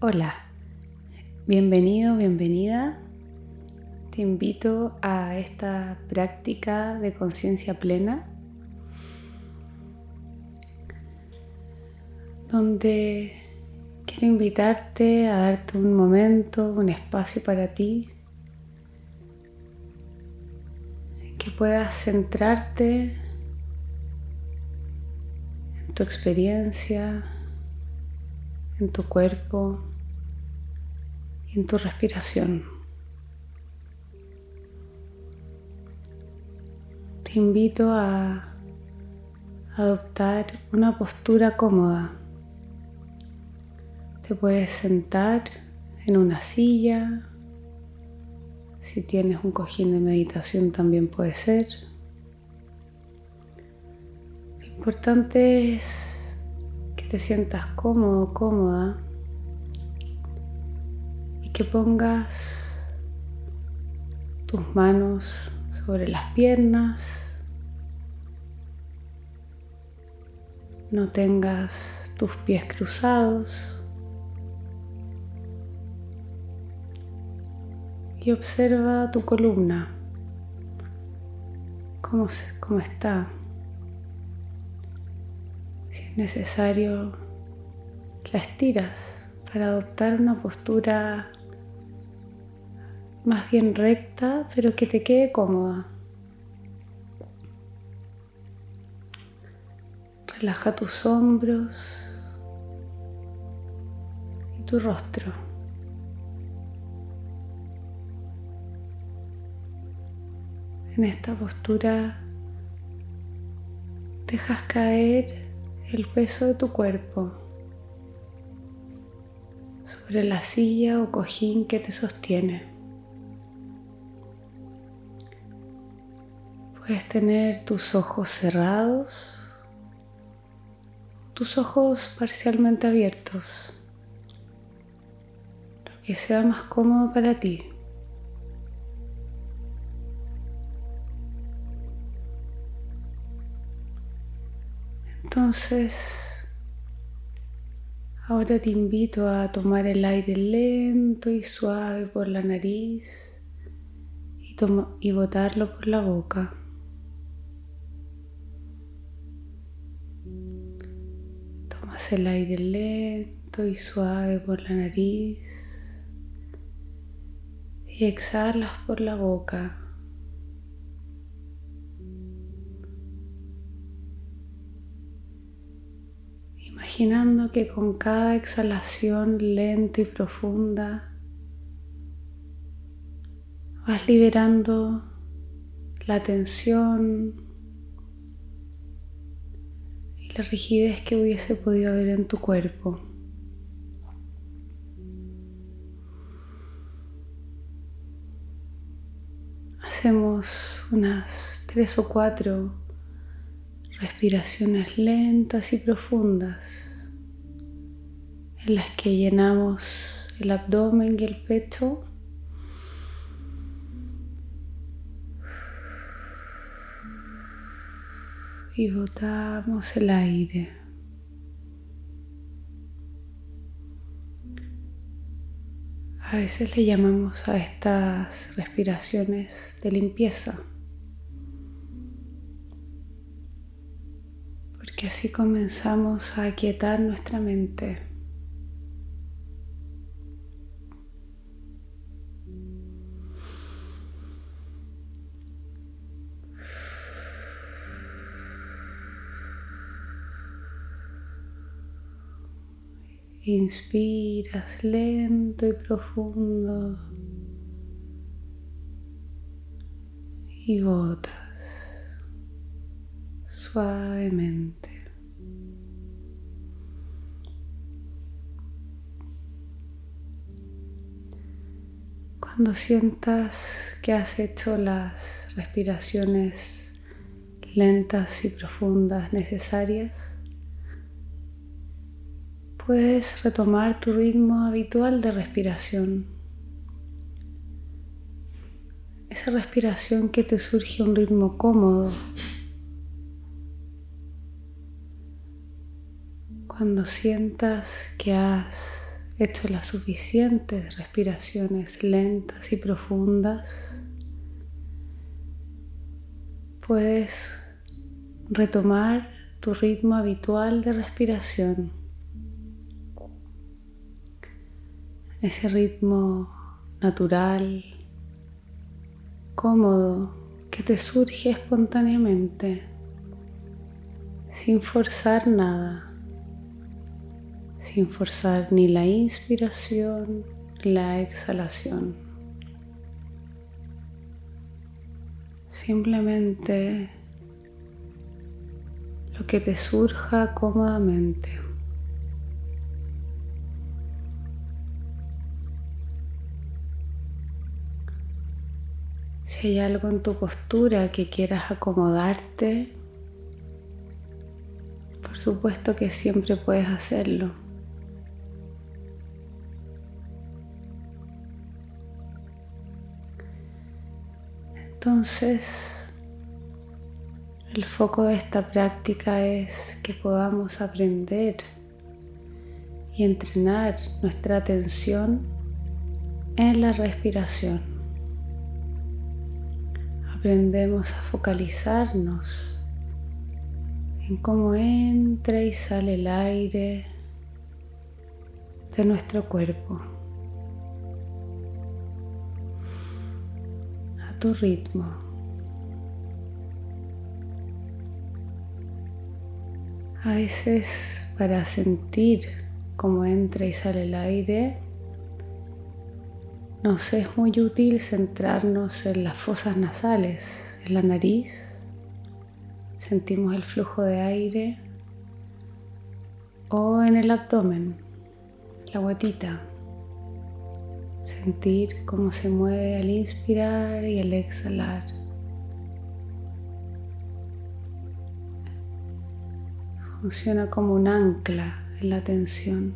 Hola, bienvenido, bienvenida. Te invito a esta práctica de conciencia plena donde quiero invitarte a darte un momento, un espacio para ti, que puedas centrarte en tu experiencia, en tu cuerpo y en tu respiración. Te invito a adoptar una postura cómoda. Te puedes sentar en una silla. Si tienes un cojín de meditación también puede ser. Lo importante es te sientas cómodo, cómoda y que pongas tus manos sobre las piernas, no tengas tus pies cruzados. Y observa tu columna, cómo, cómo está necesario, la estiras para adoptar una postura más bien recta, pero que te quede cómoda. Relaja tus hombros y tu rostro. En esta postura dejas caer el peso de tu cuerpo sobre la silla o cojín que te sostiene. Puedes tener tus ojos cerrados, tus ojos parcialmente abiertos, lo que sea más cómodo para ti. Entonces, ahora te invito a tomar el aire lento y suave por la nariz y, y botarlo por la boca. Tomas el aire lento y suave por la nariz y exhalas por la boca. Imaginando que con cada exhalación lenta y profunda vas liberando la tensión y la rigidez que hubiese podido haber en tu cuerpo. Hacemos unas tres o cuatro respiraciones lentas y profundas en las que llenamos el abdomen y el pecho. Y botamos el aire. A veces le llamamos a estas respiraciones de limpieza. Porque así comenzamos a aquietar nuestra mente. Inspiras lento y profundo y botas suavemente. Cuando sientas que has hecho las respiraciones lentas y profundas necesarias, puedes retomar tu ritmo habitual de respiración. Esa respiración que te surge un ritmo cómodo. Cuando sientas que has hecho las suficientes respiraciones lentas y profundas, puedes retomar tu ritmo habitual de respiración. Ese ritmo natural, cómodo, que te surge espontáneamente, sin forzar nada, sin forzar ni la inspiración la exhalación. Simplemente lo que te surja cómodamente. Si hay algo en tu postura que quieras acomodarte, por supuesto que siempre puedes hacerlo. Entonces, el foco de esta práctica es que podamos aprender y entrenar nuestra atención en la respiración. Aprendemos a focalizarnos en cómo entra y sale el aire de nuestro cuerpo tu ritmo. A veces para sentir cómo entra y sale el aire, nos es muy útil centrarnos en las fosas nasales, en la nariz. Sentimos el flujo de aire o en el abdomen, la guatita. Sentir cómo se mueve al inspirar y al exhalar. Funciona como un ancla en la tensión.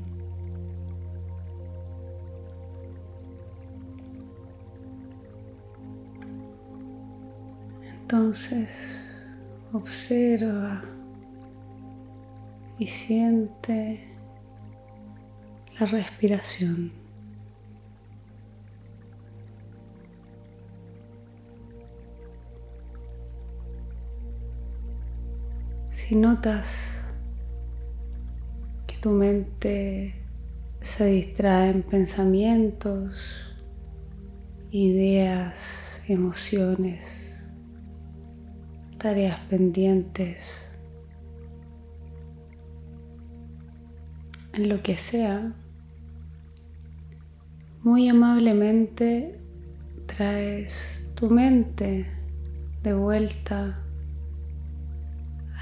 Entonces observa y siente la respiración. Si notas que tu mente se distrae en pensamientos, ideas, emociones, tareas pendientes, en lo que sea, muy amablemente traes tu mente de vuelta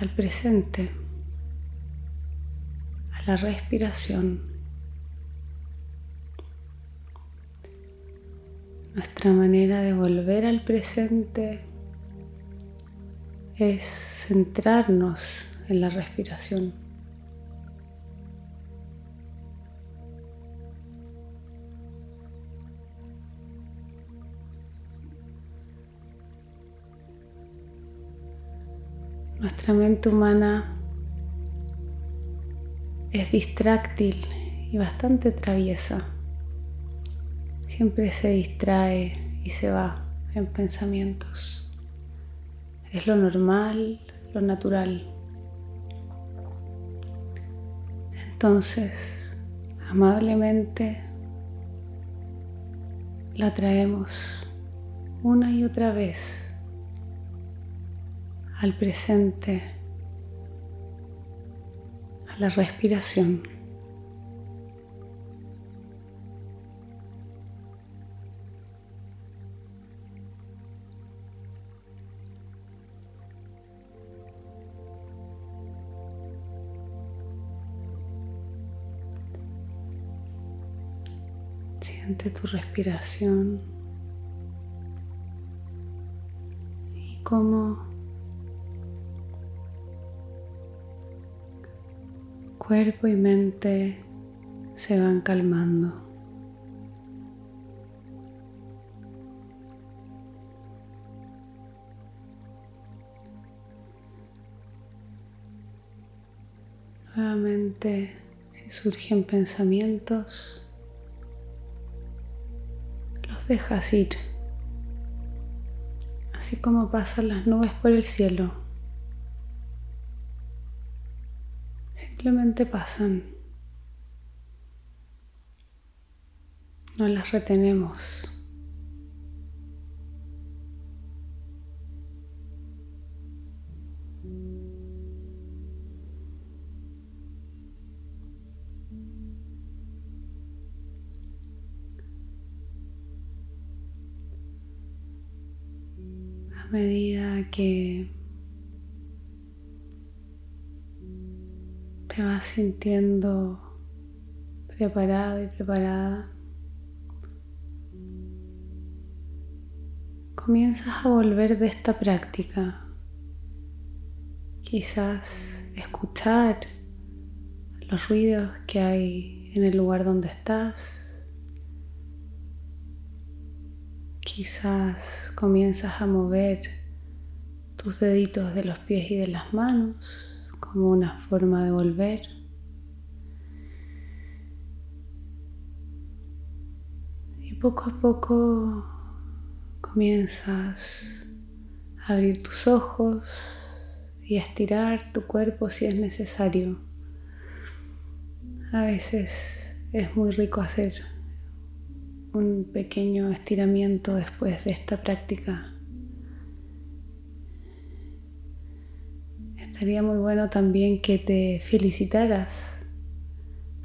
al presente, a la respiración. Nuestra manera de volver al presente es centrarnos en la respiración. Nuestra mente humana es distráctil y bastante traviesa. Siempre se distrae y se va en pensamientos. Es lo normal, lo natural. Entonces, amablemente, la traemos una y otra vez al presente, a la respiración. Siente tu respiración y cómo cuerpo y mente se van calmando. Nuevamente, si surgen pensamientos, los dejas ir, así como pasan las nubes por el cielo. Simplemente pasan. No las retenemos. Medida que te vas sintiendo preparado y preparada, comienzas a volver de esta práctica. Quizás escuchar los ruidos que hay en el lugar donde estás. Quizás comienzas a mover tus deditos de los pies y de las manos como una forma de volver. Y poco a poco comienzas a abrir tus ojos y a estirar tu cuerpo si es necesario. A veces es muy rico hacer un pequeño estiramiento después de esta práctica Sería muy bueno también que te felicitaras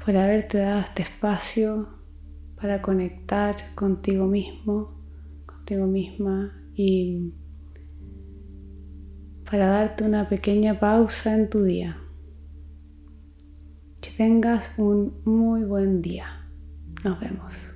por haberte dado este espacio para conectar contigo mismo, contigo misma y para darte una pequeña pausa en tu día. Que tengas un muy buen día. Nos vemos.